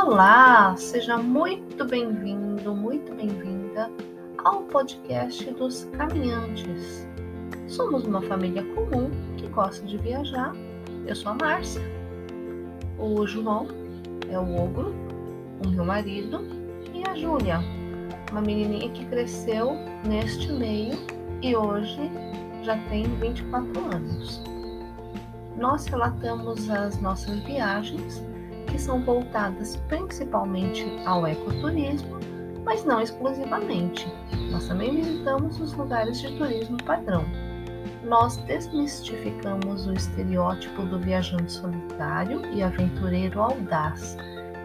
Olá, seja muito bem-vindo, muito bem-vinda ao podcast dos caminhantes. Somos uma família comum que gosta de viajar. Eu sou a Márcia. O João é o ogro, o meu marido, e a Júlia, uma menininha que cresceu neste meio e hoje já tem 24 anos. Nós relatamos as nossas viagens que são voltadas principalmente ao ecoturismo, mas não exclusivamente. Nós também visitamos os lugares de turismo padrão. Nós desmistificamos o estereótipo do viajante solitário e aventureiro audaz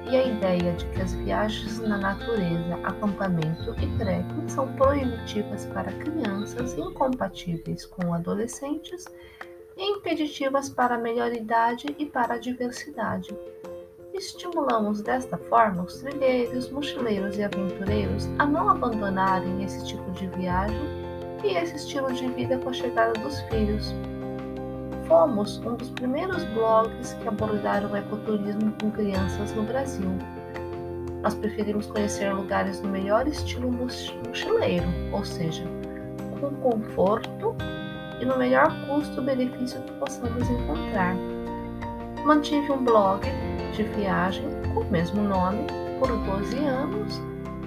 e a ideia de que as viagens na natureza, acampamento e trekking são proibitivas para crianças, incompatíveis com adolescentes e impeditivas para a melhor idade e para a diversidade. Estimulamos desta forma os trilheiros, mochileiros e aventureiros a não abandonarem esse tipo de viagem e esse estilo de vida com a chegada dos filhos. Fomos um dos primeiros blogs que abordaram o ecoturismo com crianças no Brasil. Nós preferimos conhecer lugares no melhor estilo mochileiro, ou seja, com conforto e no melhor custo-benefício que possamos encontrar. Mantive um blog de viagem com o mesmo nome por 12 anos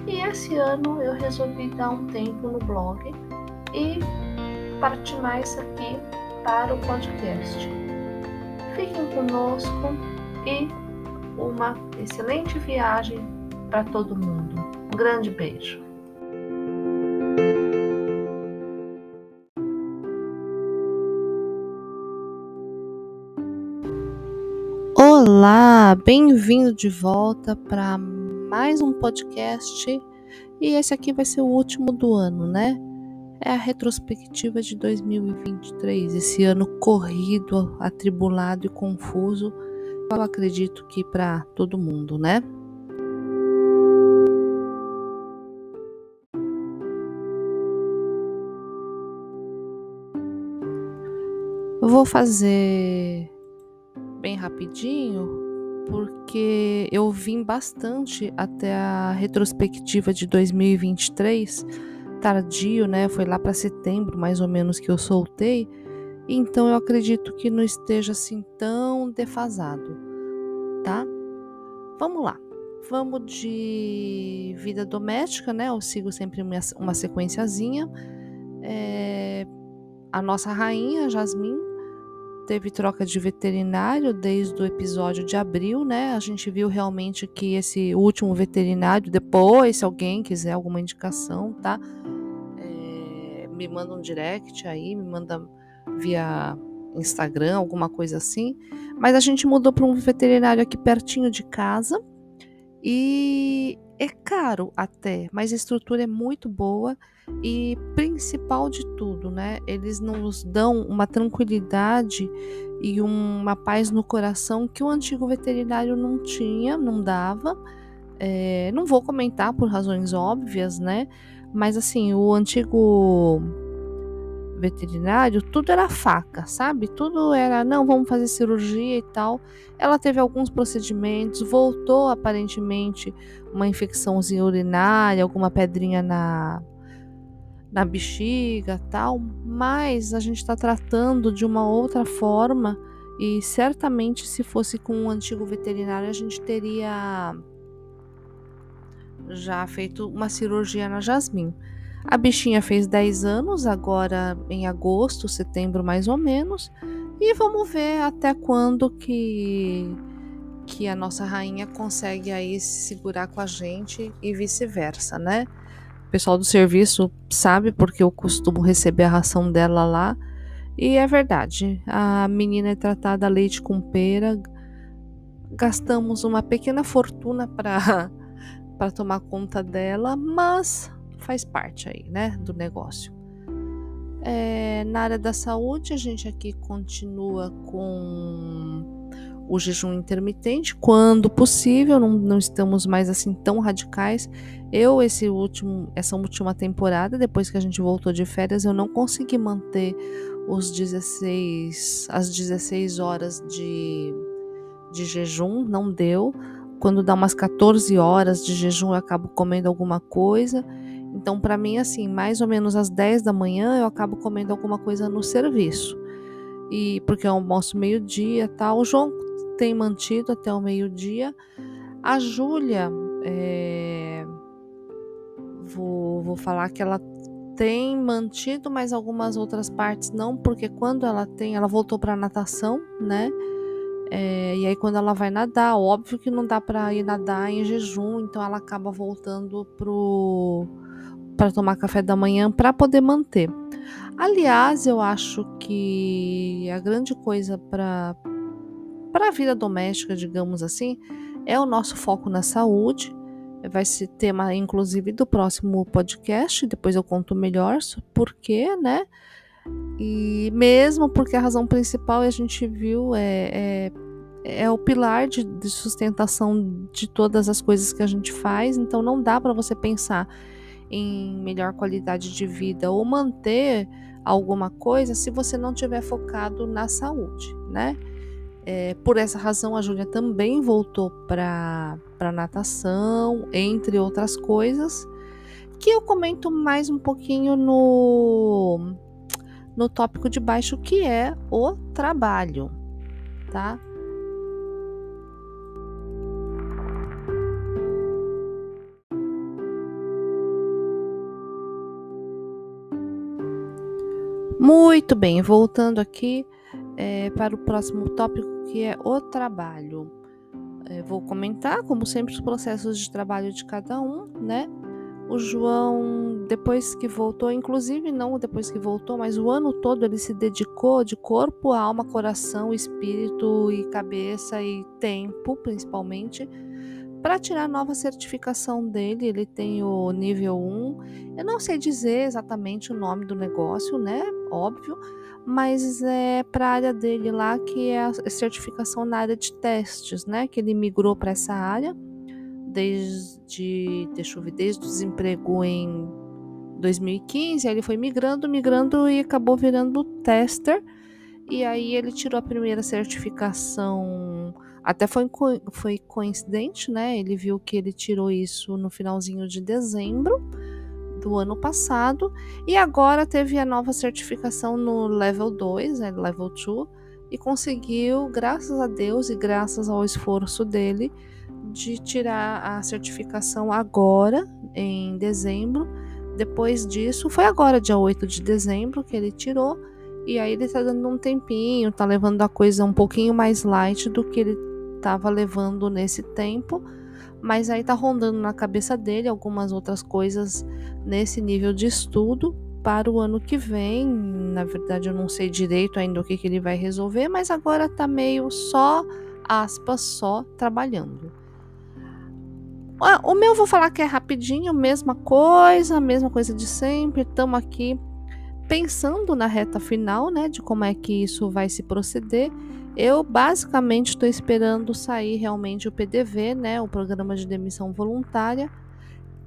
e esse ano eu resolvi dar um tempo no blog e partir mais aqui para o podcast. Fiquem conosco e uma excelente viagem para todo mundo. Um grande beijo. Olá, bem-vindo de volta para mais um podcast. E esse aqui vai ser o último do ano, né? É a retrospectiva de 2023, esse ano corrido, atribulado e confuso. Eu acredito que para todo mundo, né? Eu vou fazer bem rapidinho, porque eu vim bastante até a retrospectiva de 2023, tardio, né? Foi lá para setembro, mais ou menos, que eu soltei. Então eu acredito que não esteja assim tão defasado, tá? Vamos lá. Vamos de vida doméstica, né? Eu sigo sempre uma, sequenciazinha. É, a nossa rainha, Jasmine, teve troca de veterinário desde o episódio de abril, né? A gente viu realmente que esse último veterinário, depois, se alguém quiser alguma indicação, tá? É, me manda um direct aí, me manda via Instagram, alguma coisa assim. Mas a gente mudou para um veterinário aqui pertinho de casa e é caro até, mas a estrutura é muito boa e principal de tudo, né? Eles nos dão uma tranquilidade e uma paz no coração que o antigo veterinário não tinha, não dava. É, não vou comentar por razões óbvias, né? Mas assim, o antigo veterinário, tudo era faca, sabe? Tudo era, não, vamos fazer cirurgia e tal. Ela teve alguns procedimentos, voltou aparentemente uma infecçãozinha urinária, alguma pedrinha na na bexiga, tal, mas a gente está tratando de uma outra forma e certamente se fosse com um antigo veterinário a gente teria já feito uma cirurgia na Jasmine. A bichinha fez 10 anos, agora em agosto, setembro mais ou menos. E vamos ver até quando que que a nossa rainha consegue aí se segurar com a gente e vice-versa, né? O pessoal do serviço sabe porque eu costumo receber a ração dela lá. E é verdade, a menina é tratada leite com pera. Gastamos uma pequena fortuna para para tomar conta dela, mas faz parte aí, né, do negócio. É, na área da saúde, a gente aqui continua com o jejum intermitente, quando possível, não, não estamos mais assim tão radicais. Eu, esse último, essa última temporada, depois que a gente voltou de férias, eu não consegui manter os 16, as 16 horas de, de jejum, não deu quando dá umas 14 horas de jejum, eu acabo comendo alguma coisa. Então, para mim, assim, mais ou menos às 10 da manhã, eu acabo comendo alguma coisa no serviço. E porque eu almoço meio-dia tal. O João tem mantido até o meio-dia. A Júlia, é... vou, vou falar que ela tem mantido, mas algumas outras partes não, porque quando ela tem, ela voltou para natação, né? É, e aí quando ela vai nadar, óbvio que não dá para ir nadar em jejum, então ela acaba voltando pro para tomar café da manhã para poder manter. Aliás, eu acho que a grande coisa para para a vida doméstica, digamos assim, é o nosso foco na saúde. Vai ser tema, inclusive, do próximo podcast. Depois eu conto melhor por quê, né? E mesmo porque a razão principal a gente viu é, é, é o pilar de, de, sustentação de todas as coisas que a gente faz, então não dá para você pensar em melhor qualidade de vida ou manter alguma coisa se você não tiver focado na saúde, né? É, por essa razão, a Júlia também voltou para natação, entre outras coisas, que eu comento mais um pouquinho no, no tópico de baixo, que é o trabalho, tá? Muito bem, voltando aqui é, para o próximo tópico que é o trabalho. É, vou comentar, como sempre, os processos de trabalho de cada um, né? O João, depois que voltou, inclusive não depois que voltou, mas o ano todo ele se dedicou de corpo, alma, coração, espírito e cabeça e tempo, principalmente, para tirar a nova certificação dele. Ele tem o nível 1. Eu não sei dizer exatamente o nome do negócio, né? Óbvio, mas é para a área dele lá, que é a certificação na área de testes, né? Que ele migrou para essa área desde, deixa eu ver, desde o desemprego em 2015, aí ele foi migrando, migrando e acabou virando tester. E aí ele tirou a primeira certificação, até foi, foi coincidente, né? Ele viu que ele tirou isso no finalzinho de dezembro do ano passado e agora teve a nova certificação no level 2, né, level 2, e conseguiu, graças a Deus e graças ao esforço dele, de tirar a certificação agora, em dezembro. Depois disso, foi agora, dia 8 de dezembro, que ele tirou. E aí ele tá dando um tempinho, tá levando a coisa um pouquinho mais light do que ele tava levando nesse tempo mas aí tá rondando na cabeça dele algumas outras coisas nesse nível de estudo para o ano que vem. Na verdade, eu não sei direito ainda o que, que ele vai resolver, mas agora tá meio só, aspas, só trabalhando. O meu vou falar que é rapidinho, mesma coisa, mesma coisa de sempre. Estamos aqui pensando na reta final, né, de como é que isso vai se proceder. Eu basicamente estou esperando sair realmente o PDV, né, o programa de demissão voluntária.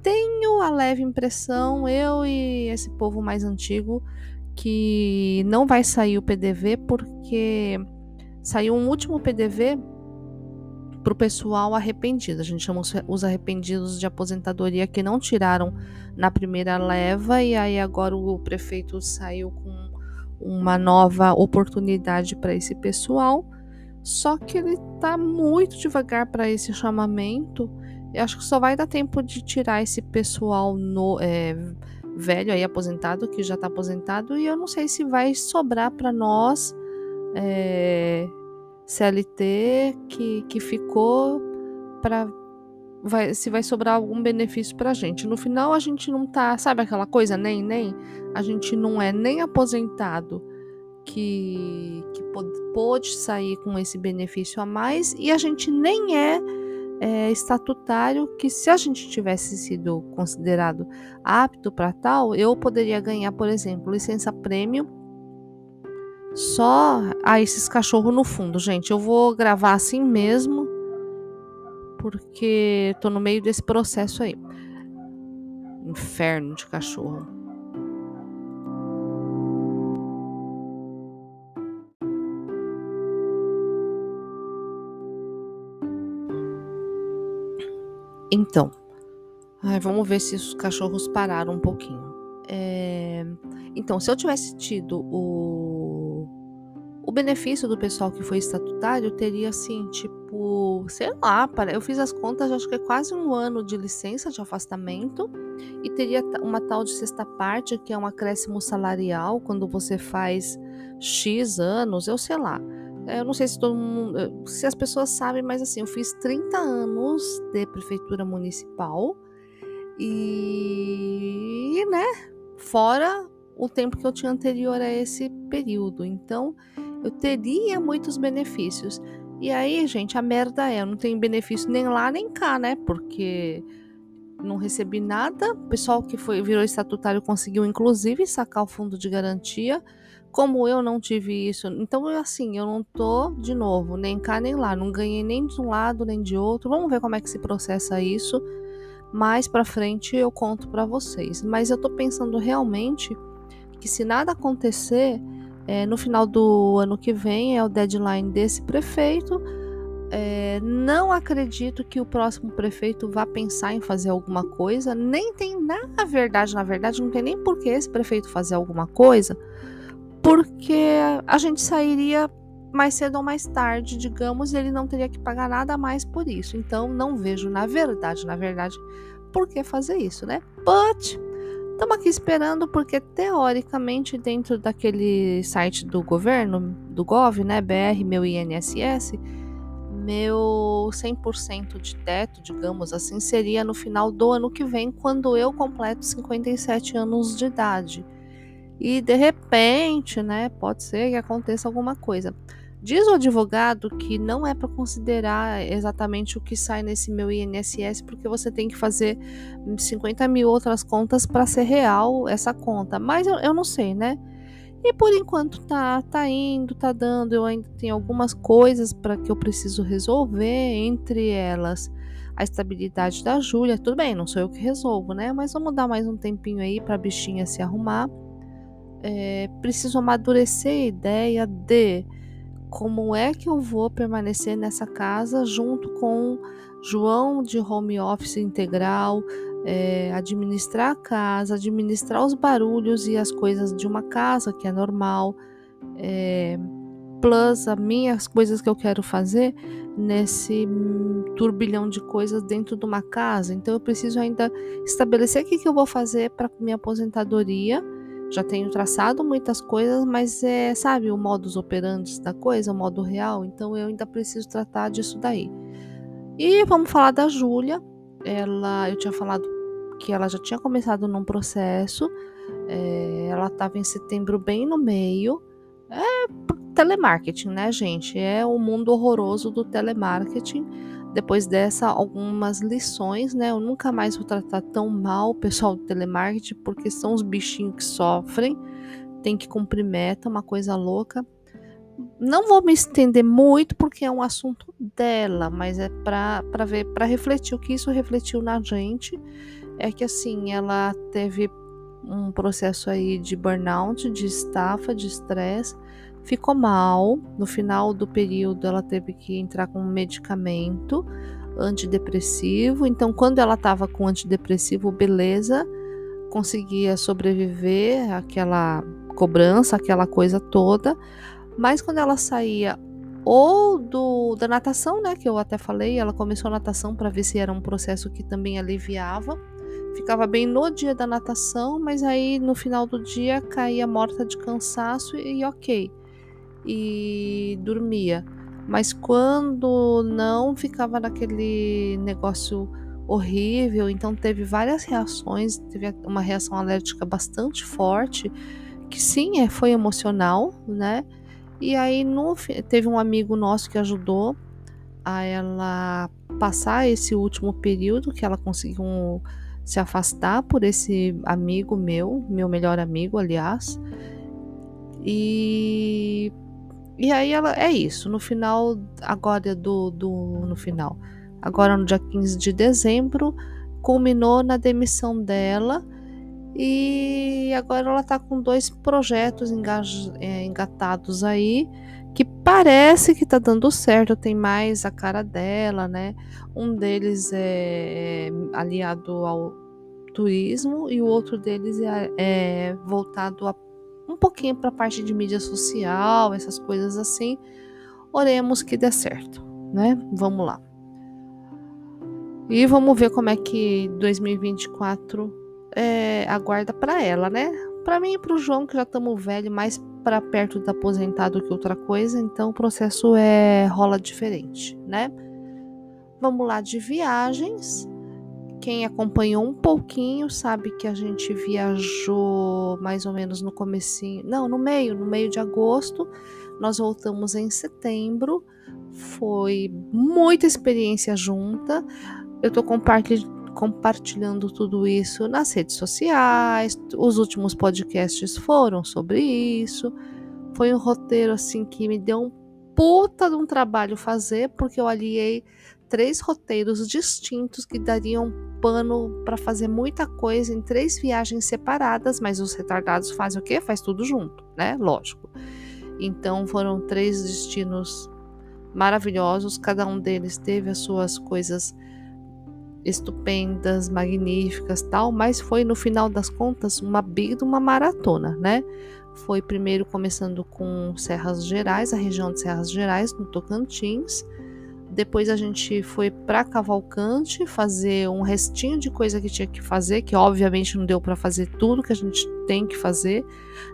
Tenho a leve impressão, eu e esse povo mais antigo, que não vai sair o PDV porque saiu um último PDV para o pessoal arrependido. A gente chama os arrependidos de aposentadoria que não tiraram na primeira leva e aí agora o prefeito saiu com uma nova oportunidade para esse pessoal. Só que ele está muito devagar para esse chamamento. Eu acho que só vai dar tempo de tirar esse pessoal no, é, velho aí aposentado que já está aposentado e eu não sei se vai sobrar para nós é, CLT que, que ficou para vai, se vai sobrar algum benefício pra gente. No final a gente não tá, sabe aquela coisa nem nem, a gente não é nem aposentado que que pôde sair com esse benefício a mais e a gente nem é, é estatutário que se a gente tivesse sido considerado apto para tal, eu poderia ganhar, por exemplo, licença prêmio só a esses cachorros no fundo, gente. Eu vou gravar assim mesmo porque tô no meio desse processo aí. Inferno de cachorro. Então, ai, vamos ver se os cachorros pararam um pouquinho. É, então, se eu tivesse tido o, o benefício do pessoal que foi estatutário, teria assim, tipo, sei lá, para, eu fiz as contas, acho que é quase um ano de licença de afastamento e teria uma tal de sexta parte, que é um acréscimo salarial quando você faz X anos, eu sei lá. É, eu não sei se todo mundo, se as pessoas sabem, mas assim, eu fiz 30 anos de prefeitura municipal e, né, fora o tempo que eu tinha anterior a esse período. Então, eu teria muitos benefícios. E aí, gente, a merda é, eu não tenho benefício nem lá nem cá, né? Porque não recebi nada. O pessoal que foi virou estatutário conseguiu inclusive sacar o fundo de garantia. Como eu não tive isso, então assim, eu não tô de novo, nem cá nem lá, não ganhei nem de um lado nem de outro. Vamos ver como é que se processa isso. Mais para frente eu conto para vocês. Mas eu tô pensando realmente que se nada acontecer, é, no final do ano que vem é o deadline desse prefeito. É, não acredito que o próximo prefeito vá pensar em fazer alguma coisa. Nem tem, na verdade, na verdade, não tem nem por que esse prefeito fazer alguma coisa, porque a gente sairia mais cedo ou mais tarde, digamos, e ele não teria que pagar nada mais por isso. Então, não vejo, na verdade, na verdade, por que fazer isso, né? But Estamos aqui esperando porque teoricamente dentro daquele site do governo, do Gov, né, BR, meu INSS, meu 100% de teto, digamos assim, seria no final do ano que vem, quando eu completo 57 anos de idade. E de repente, né, pode ser que aconteça alguma coisa. Diz o advogado que não é para considerar exatamente o que sai nesse meu INSS, porque você tem que fazer 50 mil outras contas para ser real essa conta. Mas eu, eu não sei, né? E por enquanto tá, tá indo, tá dando. Eu ainda tenho algumas coisas para que eu preciso resolver, entre elas a estabilidade da Júlia. Tudo bem, não sou eu que resolvo, né? Mas vamos dar mais um tempinho aí para a bichinha se arrumar. É, preciso amadurecer a ideia de como é que eu vou permanecer nessa casa junto com João de home office integral, é, administrar a casa, administrar os barulhos e as coisas de uma casa, que é normal, é, plus as minhas coisas que eu quero fazer nesse turbilhão de coisas dentro de uma casa. Então eu preciso ainda estabelecer o que, que eu vou fazer para minha aposentadoria já tenho traçado muitas coisas, mas é, sabe, o modus operandi da coisa, o modo real, então eu ainda preciso tratar disso daí. E vamos falar da Júlia. Ela, eu tinha falado que ela já tinha começado num processo. É, ela estava em setembro bem no meio. É telemarketing, né, gente? É o mundo horroroso do telemarketing depois dessa, algumas lições, né? Eu nunca mais vou tratar tão mal o pessoal do telemarketing, porque são os bichinhos que sofrem, tem que cumprir meta, uma coisa louca. Não vou me estender muito porque é um assunto dela, mas é para ver, para refletir o que isso refletiu na gente. É que assim, ela teve um processo aí de burnout, de estafa, de estresse ficou mal. No final do período, ela teve que entrar com um medicamento antidepressivo. Então, quando ela estava com antidepressivo, beleza, conseguia sobreviver àquela cobrança, aquela coisa toda. Mas quando ela saía ou do da natação, né, que eu até falei, ela começou a natação para ver se era um processo que também aliviava. Ficava bem no dia da natação, mas aí no final do dia caía morta de cansaço e ok e dormia. Mas quando não, ficava naquele negócio horrível. Então teve várias reações, teve uma reação alérgica bastante forte, que sim, é, foi emocional, né? E aí no, teve um amigo nosso que ajudou a ela passar esse último período que ela conseguiu se afastar por esse amigo meu, meu melhor amigo, aliás. E e aí ela é isso. No final, agora do, do no final, agora no dia 15 de dezembro, culminou na demissão dela. E agora ela está com dois projetos é, engatados aí, que parece que tá dando certo, tem mais a cara dela, né? Um deles é aliado ao turismo e o outro deles é, é voltado a, um pouquinho para a parte de mídia social, essas coisas assim. Oremos que dê certo, né? Vamos lá. E vamos ver como é que 2024 é, aguarda para ela, né? Para mim e para o João, que já estamos velho, mais para perto do aposentado que outra coisa, então o processo é rola diferente, né? Vamos lá de viagens. Quem acompanhou um pouquinho sabe que a gente viajou mais ou menos no comecinho, não, no meio, no meio de agosto. Nós voltamos em setembro. Foi muita experiência junta. Eu compartilhando compartilhando tudo isso nas redes sociais. Os últimos podcasts foram sobre isso. Foi um roteiro assim que me deu um puta de um trabalho fazer, porque eu aliei três roteiros distintos que dariam pano para fazer muita coisa em três viagens separadas, mas os retardados fazem o quê? Faz tudo junto, né? Lógico. Então foram três destinos maravilhosos, cada um deles teve as suas coisas estupendas, magníficas, tal, mas foi no final das contas uma big uma maratona, né? Foi primeiro começando com Serras Gerais, a região de Serras Gerais, no Tocantins. Depois a gente foi para Cavalcante fazer um restinho de coisa que tinha que fazer, que obviamente não deu para fazer tudo que a gente tem que fazer.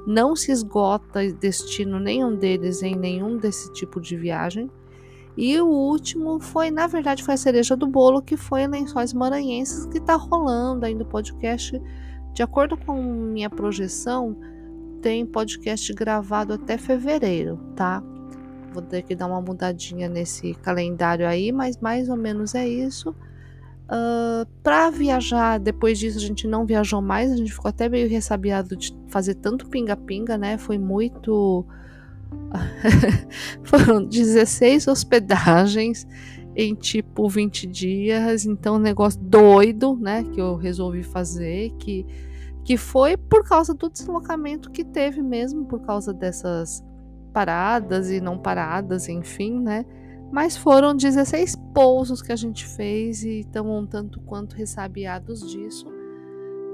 Não se esgota destino nenhum deles em nenhum desse tipo de viagem. E o último foi, na verdade, foi a cereja do bolo, que foi Lençóis Maranhenses, que está rolando ainda o podcast. De acordo com minha projeção, tem podcast gravado até fevereiro, tá? Vou ter que dar uma mudadinha nesse calendário aí, mas mais ou menos é isso. Uh, para viajar, depois disso a gente não viajou mais, a gente ficou até meio ressabiado de fazer tanto pinga-pinga, né? Foi muito Foram 16 hospedagens em tipo 20 dias, então um negócio doido, né, que eu resolvi fazer, que que foi por causa do deslocamento que teve mesmo, por causa dessas paradas e não paradas, enfim, né? Mas foram 16 pousos que a gente fez e estamos um tanto quanto ressabiados disso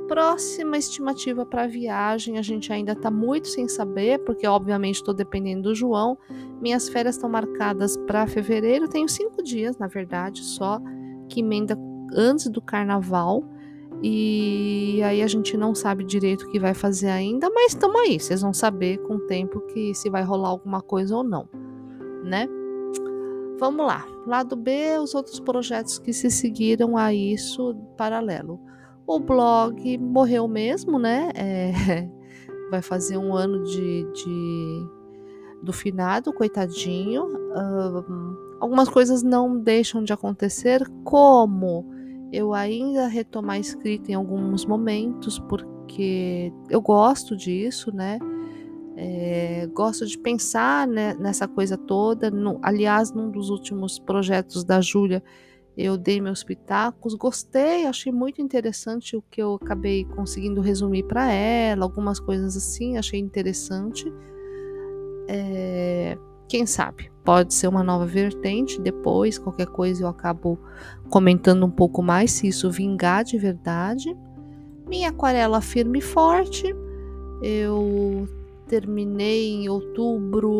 próxima estimativa para a viagem, a gente ainda está muito sem saber, porque obviamente estou dependendo do João. Minhas férias estão marcadas para fevereiro, tenho cinco dias, na verdade, só que emenda antes do carnaval. E aí a gente não sabe direito o que vai fazer ainda, mas estamos aí. Vocês vão saber com o tempo que se vai rolar alguma coisa ou não, né? Vamos lá. Lado B, os outros projetos que se seguiram a isso paralelo. O blog morreu mesmo, né? É, vai fazer um ano de, de do finado, coitadinho. Um, algumas coisas não deixam de acontecer, como eu ainda retomar a escrita em alguns momentos, porque eu gosto disso, né? É, gosto de pensar né, nessa coisa toda. No, aliás, num dos últimos projetos da Júlia, eu dei meus pitacos, gostei, achei muito interessante o que eu acabei conseguindo resumir para ela, algumas coisas assim, achei interessante. É, quem sabe, pode ser uma nova vertente. Depois, qualquer coisa, eu acabo comentando um pouco mais se isso vingar de verdade. Minha aquarela firme e forte. Eu terminei em outubro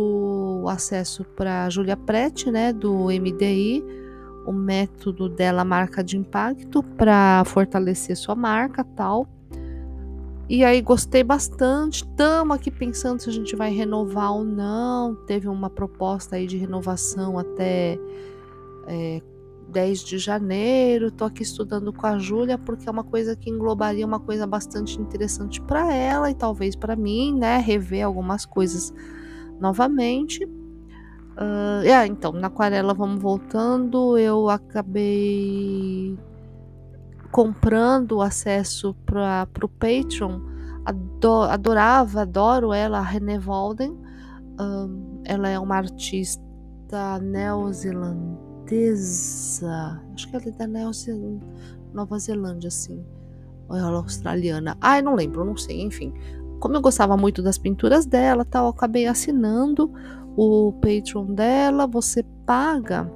o acesso para Julia Prete, né, do MDI o método dela marca de impacto para fortalecer sua marca tal. E aí gostei bastante. Estamos aqui pensando se a gente vai renovar ou não. Teve uma proposta aí de renovação até é, 10 de janeiro. Estou aqui estudando com a Júlia porque é uma coisa que englobaria uma coisa bastante interessante para ela e talvez para mim, né? Rever algumas coisas novamente. Uh, então, na aquarela, vamos voltando, eu acabei comprando o acesso para o Patreon. Adoro, adorava, adoro ela, a René Walden. Um, ela é uma artista neozelandesa. Acho que ela é da Nova Zelândia, assim. Ou ela é australiana. Eu não lembro, não sei, enfim. Como eu gostava muito das pinturas dela, tal, acabei assinando o Patreon dela, você paga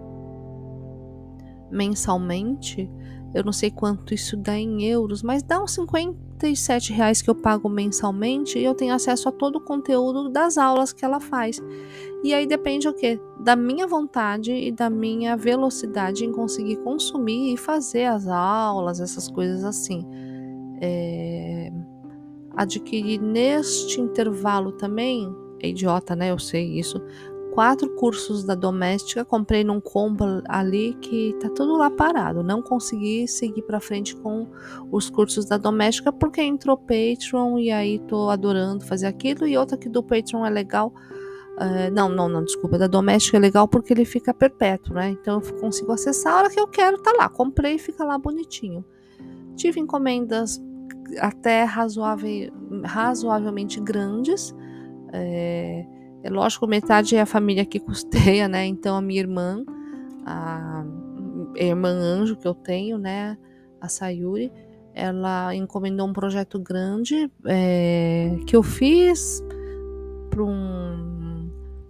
mensalmente. Eu não sei quanto isso dá em euros, mas dá uns 57 reais que eu pago mensalmente e eu tenho acesso a todo o conteúdo das aulas que ela faz. E aí depende o que? Da minha vontade e da minha velocidade em conseguir consumir e fazer as aulas, essas coisas assim. É... Adquirir neste intervalo também, é idiota, né? Eu sei isso quatro cursos da doméstica, comprei num combo ali que tá tudo lá parado. Não consegui seguir para frente com os cursos da doméstica porque entrou Patreon e aí tô adorando fazer aquilo. E outra que do Patreon é legal. Uh, não, não, não, desculpa. Da doméstica é legal porque ele fica perpétuo, né? Então eu consigo acessar a hora que eu quero, tá lá. Comprei e fica lá bonitinho. Tive encomendas até razoável, razoavelmente grandes. É, é lógico, metade é a família que custeia, né? Então a minha irmã, a irmã Anjo que eu tenho, né? A Sayuri, ela encomendou um projeto grande é, que eu fiz para um.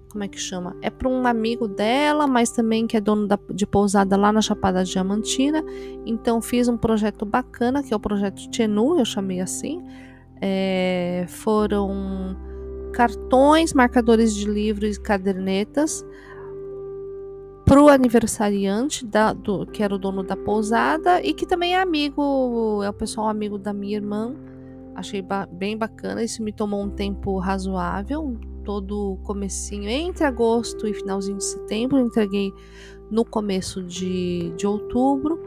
Como é que chama? É para um amigo dela, mas também que é dono da, de pousada lá na Chapada Diamantina. Então fiz um projeto bacana, que é o projeto Tenu, eu chamei assim. É, foram cartões, marcadores de livros e cadernetas para o aniversariante da, do, que era o dono da pousada e que também é amigo, é o pessoal amigo da minha irmã. Achei ba bem bacana, isso me tomou um tempo razoável, todo comecinho entre agosto e finalzinho de setembro, entreguei no começo de, de outubro.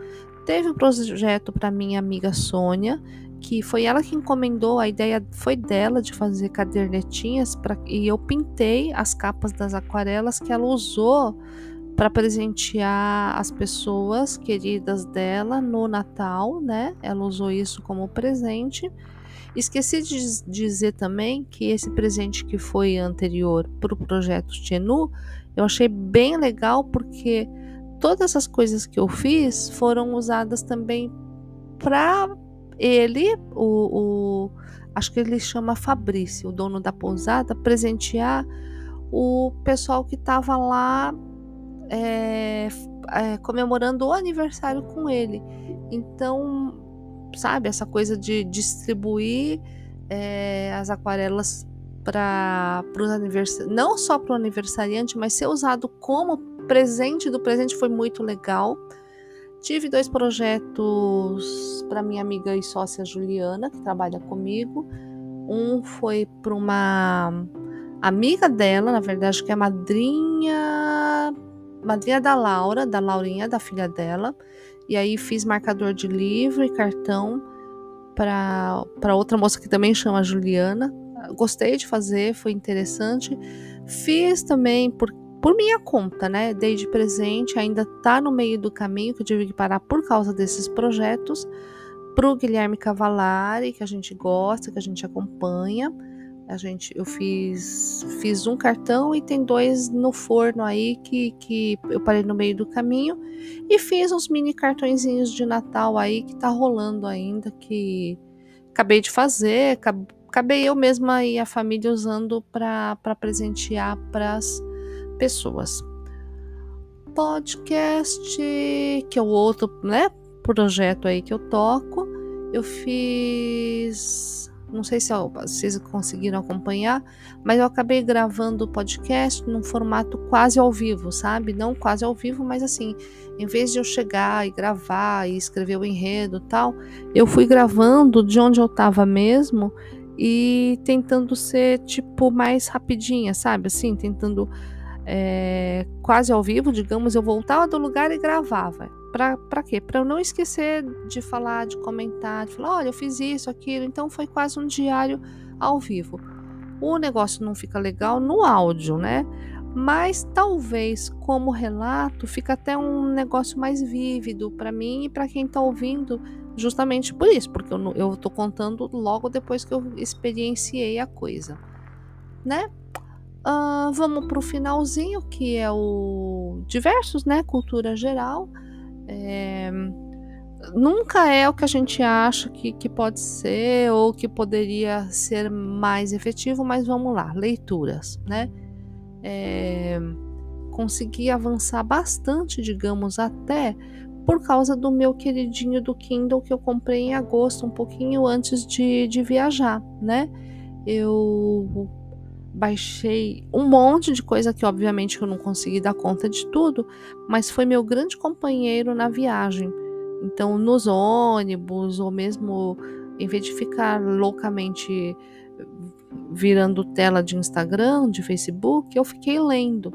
Teve um projeto para minha amiga Sônia, que foi ela que encomendou, a ideia foi dela de fazer cadernetinhas pra, e eu pintei as capas das aquarelas que ela usou para presentear as pessoas queridas dela no Natal, né? Ela usou isso como presente. Esqueci de dizer também que esse presente que foi anterior para o projeto Tenu, eu achei bem legal porque todas as coisas que eu fiz foram usadas também para ele, o, o, acho que ele chama Fabrício, o dono da pousada, presentear o pessoal que estava lá é, é, comemorando o aniversário com ele. Então, sabe, essa coisa de distribuir é, as aquarelas para os aniversariantes, não só para o aniversariante, mas ser usado como presente do presente foi muito legal. Tive dois projetos para minha amiga e sócia Juliana, que trabalha comigo. Um foi para uma amiga dela, na verdade, que é madrinha, madrinha da Laura, da Laurinha, da filha dela. E aí fiz marcador de livro e cartão para outra moça que também chama Juliana. Gostei de fazer, foi interessante. Fiz também por por minha conta, né? Dei de presente, ainda tá no meio do caminho que eu tive que parar por causa desses projetos. Pro Guilherme Cavalari, que a gente gosta, que a gente acompanha. A gente, eu fiz, fiz um cartão e tem dois no forno aí que, que eu parei no meio do caminho. E fiz uns mini cartõezinhos de Natal aí que tá rolando ainda, que acabei de fazer. Acabei eu mesma e a família usando para presentear para as pessoas. Podcast, que é o outro, né, projeto aí que eu toco, eu fiz, não sei se vocês conseguiram acompanhar, mas eu acabei gravando o podcast num formato quase ao vivo, sabe? Não quase ao vivo, mas assim, em vez de eu chegar e gravar e escrever o enredo, tal, eu fui gravando de onde eu tava mesmo e tentando ser tipo mais rapidinha, sabe? Assim, tentando é, quase ao vivo, digamos, eu voltava do lugar e gravava. Para quê? Para eu não esquecer de falar, de comentar, de falar, olha, eu fiz isso, aquilo. Então foi quase um diário ao vivo. O negócio não fica legal no áudio, né? Mas talvez como relato fica até um negócio mais vívido para mim e para quem está ouvindo, justamente por isso, porque eu, tô contando logo depois que eu experienciei a coisa, né? Uh, vamos para o finalzinho, que é o diversos, né? Cultura geral. É, nunca é o que a gente acha que, que pode ser ou que poderia ser mais efetivo, mas vamos lá, leituras, né? é, consegui avançar bastante, digamos, até por causa do meu queridinho do Kindle que eu comprei em agosto, um pouquinho antes de, de viajar, né? Eu baixei um monte de coisa que obviamente eu não consegui dar conta de tudo, mas foi meu grande companheiro na viagem. Então, nos ônibus ou mesmo em vez de ficar loucamente virando tela de Instagram, de Facebook, eu fiquei lendo.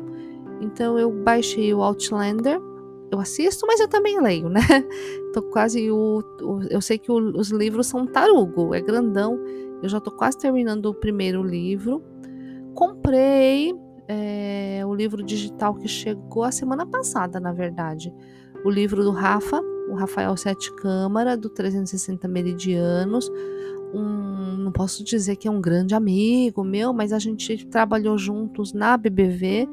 Então eu baixei o Outlander. Eu assisto, mas eu também leio, né? Tô quase o, o eu sei que o, os livros são tarugo, é grandão. Eu já tô quase terminando o primeiro livro. Comprei é, o livro digital que chegou a semana passada, na verdade. O livro do Rafa, o Rafael Sete Câmara, do 360 Meridianos. Um, não posso dizer que é um grande amigo meu, mas a gente trabalhou juntos na BBV,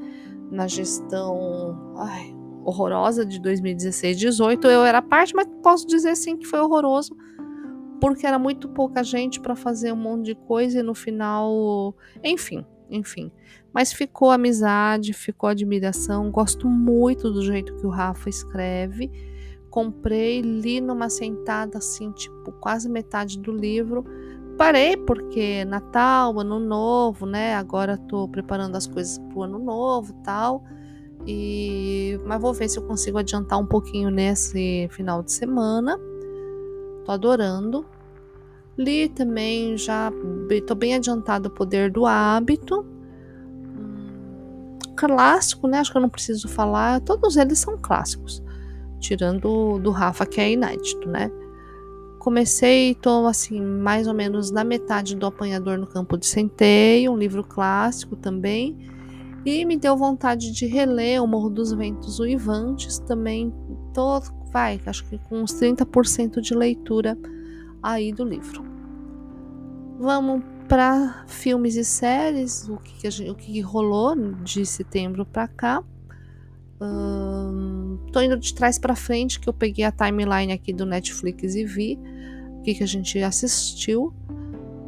na gestão ai, horrorosa de 2016-18. Eu era parte, mas posso dizer sim que foi horroroso, porque era muito pouca gente para fazer um monte de coisa e no final, enfim, enfim. Mas ficou amizade, ficou admiração. Gosto muito do jeito que o Rafa escreve comprei, li numa sentada assim, tipo, quase metade do livro. Parei porque Natal, Ano Novo, né? Agora tô preparando as coisas pro Ano Novo, tal. E mas vou ver se eu consigo adiantar um pouquinho nesse final de semana. Tô adorando. Li também já tô bem adiantado o Poder do Hábito. Hum, clássico, né? Acho que eu não preciso falar. Todos eles são clássicos tirando do Rafa, que é inédito, né? Comecei, tô assim, mais ou menos na metade do Apanhador no Campo de Centeio, um livro clássico também, e me deu vontade de reler O Morro dos Ventos Uivantes, também tô, vai, acho que com uns 30% de leitura aí do livro. Vamos para filmes e séries, o que, que gente, o que rolou de setembro para cá. Um, tô indo de trás para frente, que eu peguei a timeline aqui do Netflix e vi o que, que a gente assistiu.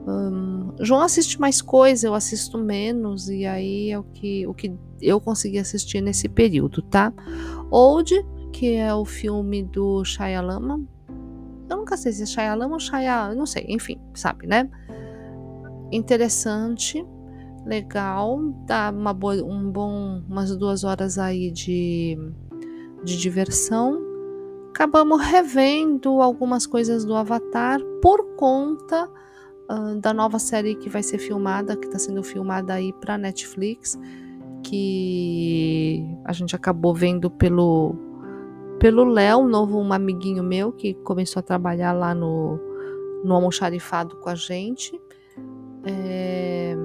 Um, João assiste mais coisa, eu assisto menos, e aí é o que, o que eu consegui assistir nesse período, tá? Old, que é o filme do Shyamalan. Eu nunca sei se é Shyamalan ou Shyamalan, não sei, enfim, sabe, né? Interessante legal, dá uma boa, um bom, umas duas horas aí de, de diversão. Acabamos revendo algumas coisas do Avatar por conta uh, da nova série que vai ser filmada, que está sendo filmada aí para Netflix, que a gente acabou vendo pelo pelo Léo, um novo um amiguinho meu que começou a trabalhar lá no no almoxarifado com a gente. É,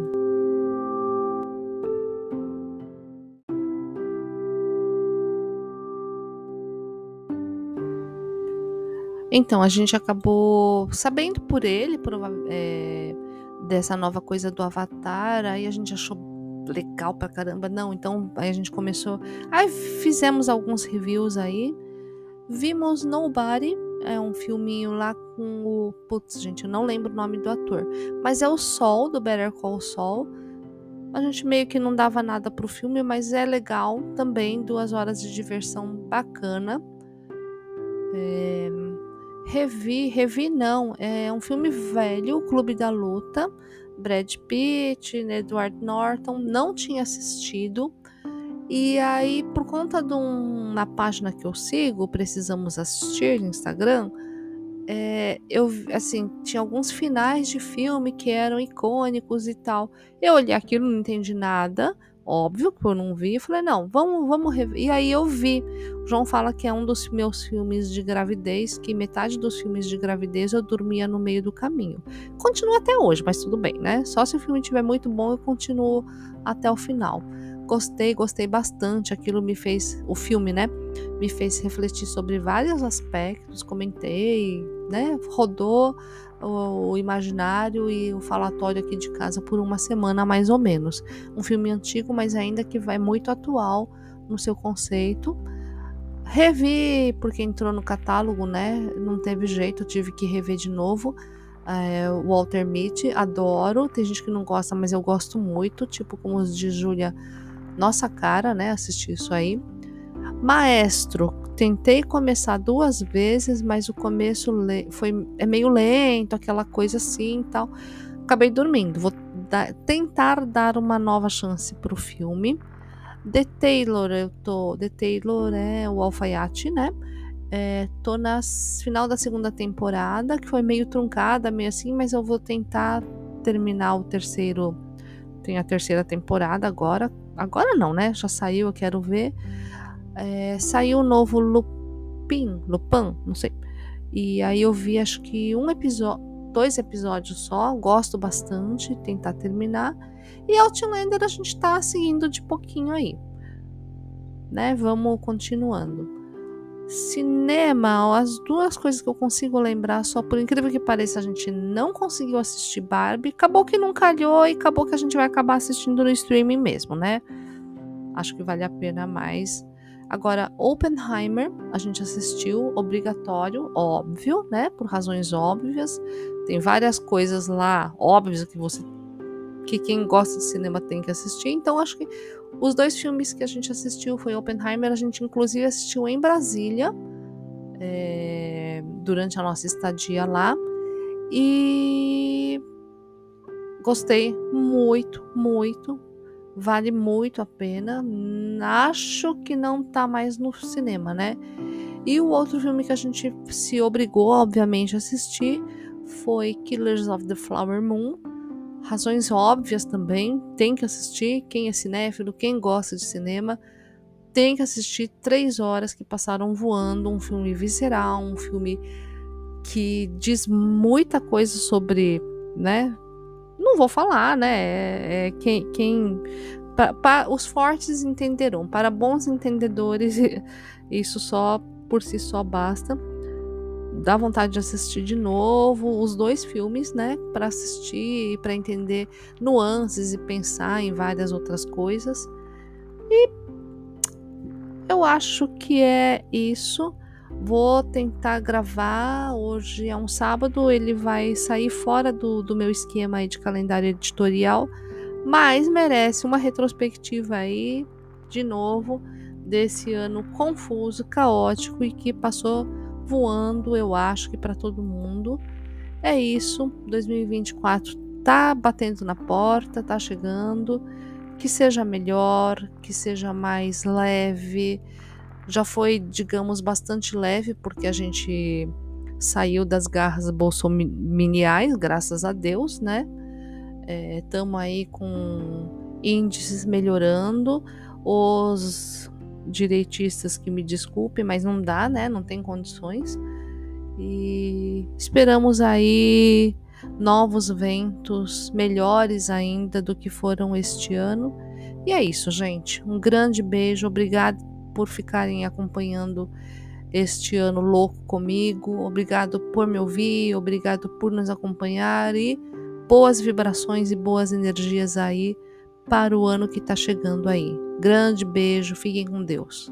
Então, a gente acabou sabendo por ele, é, dessa nova coisa do Avatar, aí a gente achou legal pra caramba. Não, então aí a gente começou. Aí fizemos alguns reviews aí. Vimos Nobody, é um filminho lá com o. Putz, gente, eu não lembro o nome do ator. Mas é o Sol, do Better Call Saul. A gente meio que não dava nada pro filme, mas é legal também. Duas horas de diversão bacana. É Revi, revi não, é um filme velho, o Clube da Luta, Brad Pitt, Edward Norton, não tinha assistido. E aí, por conta de uma página que eu sigo, Precisamos Assistir, no Instagram, é, eu, assim, tinha alguns finais de filme que eram icônicos e tal. Eu olhei aquilo, não entendi nada, Óbvio que eu não vi. Eu falei, não, vamos, vamos rever. E aí eu vi. O João fala que é um dos meus filmes de gravidez, que metade dos filmes de gravidez eu dormia no meio do caminho. Continua até hoje, mas tudo bem, né? Só se o filme estiver muito bom, eu continuo até o final. Gostei, gostei bastante. Aquilo me fez, o filme, né? Me fez refletir sobre vários aspectos. Comentei, né? Rodou o, imaginário e o falatório aqui de casa por uma semana mais ou menos. Um filme antigo, mas ainda que vai muito atual no seu conceito. Revi porque entrou no catálogo, né? Não teve jeito, tive que rever de novo. É, Walter Mitty, adoro. Tem gente que não gosta, mas eu gosto muito, tipo como os de Julia nossa cara, né? Assistir isso aí. Maestro, tentei começar duas vezes, mas o começo foi é meio lento, aquela coisa assim tal. Acabei dormindo. Vou dar, tentar dar uma nova chance pro filme. The Taylor, eu tô. The Taylor é o alfaiate, né? É, tô na final da segunda temporada, que foi meio truncada, meio assim, mas eu vou tentar terminar o terceiro. Tem a terceira temporada agora. Agora não, né? Já saiu, eu quero ver. É, saiu o novo Lupin, Lupin, não sei. E aí eu vi acho que um episódio, dois episódios só, gosto bastante, tentar terminar. E Outlander a gente tá seguindo de pouquinho aí. Né? Vamos continuando. Cinema, as duas coisas que eu consigo lembrar, só por incrível que pareça, a gente não conseguiu assistir Barbie. Acabou que não calhou e acabou que a gente vai acabar assistindo no streaming mesmo, né? Acho que vale a pena mais. Agora, Oppenheimer, a gente assistiu, obrigatório, óbvio, né? Por razões óbvias. Tem várias coisas lá óbvias que você que quem gosta de cinema tem que assistir. Então, acho que os dois filmes que a gente assistiu foi Oppenheimer, a gente inclusive assistiu em Brasília é, durante a nossa estadia lá e gostei muito, muito, vale muito a pena. Acho que não tá mais no cinema, né? E o outro filme que a gente se obrigou, obviamente, a assistir foi Killers of the Flower Moon razões óbvias também, tem que assistir. Quem é cinéfilo, quem gosta de cinema, tem que assistir três horas que passaram voando. Um filme visceral, um filme que diz muita coisa sobre, né? Não vou falar, né? É, é quem, quem pra, pra, os fortes entenderão. Para bons entendedores, isso só por si só basta dá vontade de assistir de novo os dois filmes, né, para assistir, para entender nuances e pensar em várias outras coisas. E eu acho que é isso. Vou tentar gravar. Hoje é um sábado, ele vai sair fora do, do meu esquema aí de calendário editorial, mas merece uma retrospectiva aí, de novo, desse ano confuso, caótico e que passou voando, eu acho que para todo mundo. É isso, 2024 tá batendo na porta, tá chegando. Que seja melhor, que seja mais leve. Já foi, digamos, bastante leve, porque a gente saiu das garras bolsominiais, graças a Deus, né? Estamos é, aí com índices melhorando, os direitistas que me desculpem, mas não dá, né? Não tem condições. E esperamos aí novos ventos, melhores ainda do que foram este ano. E é isso, gente. Um grande beijo, obrigado por ficarem acompanhando este ano louco comigo. Obrigado por me ouvir, obrigado por nos acompanhar e boas vibrações e boas energias aí para o ano que está chegando aí. Grande beijo, fiquem com Deus.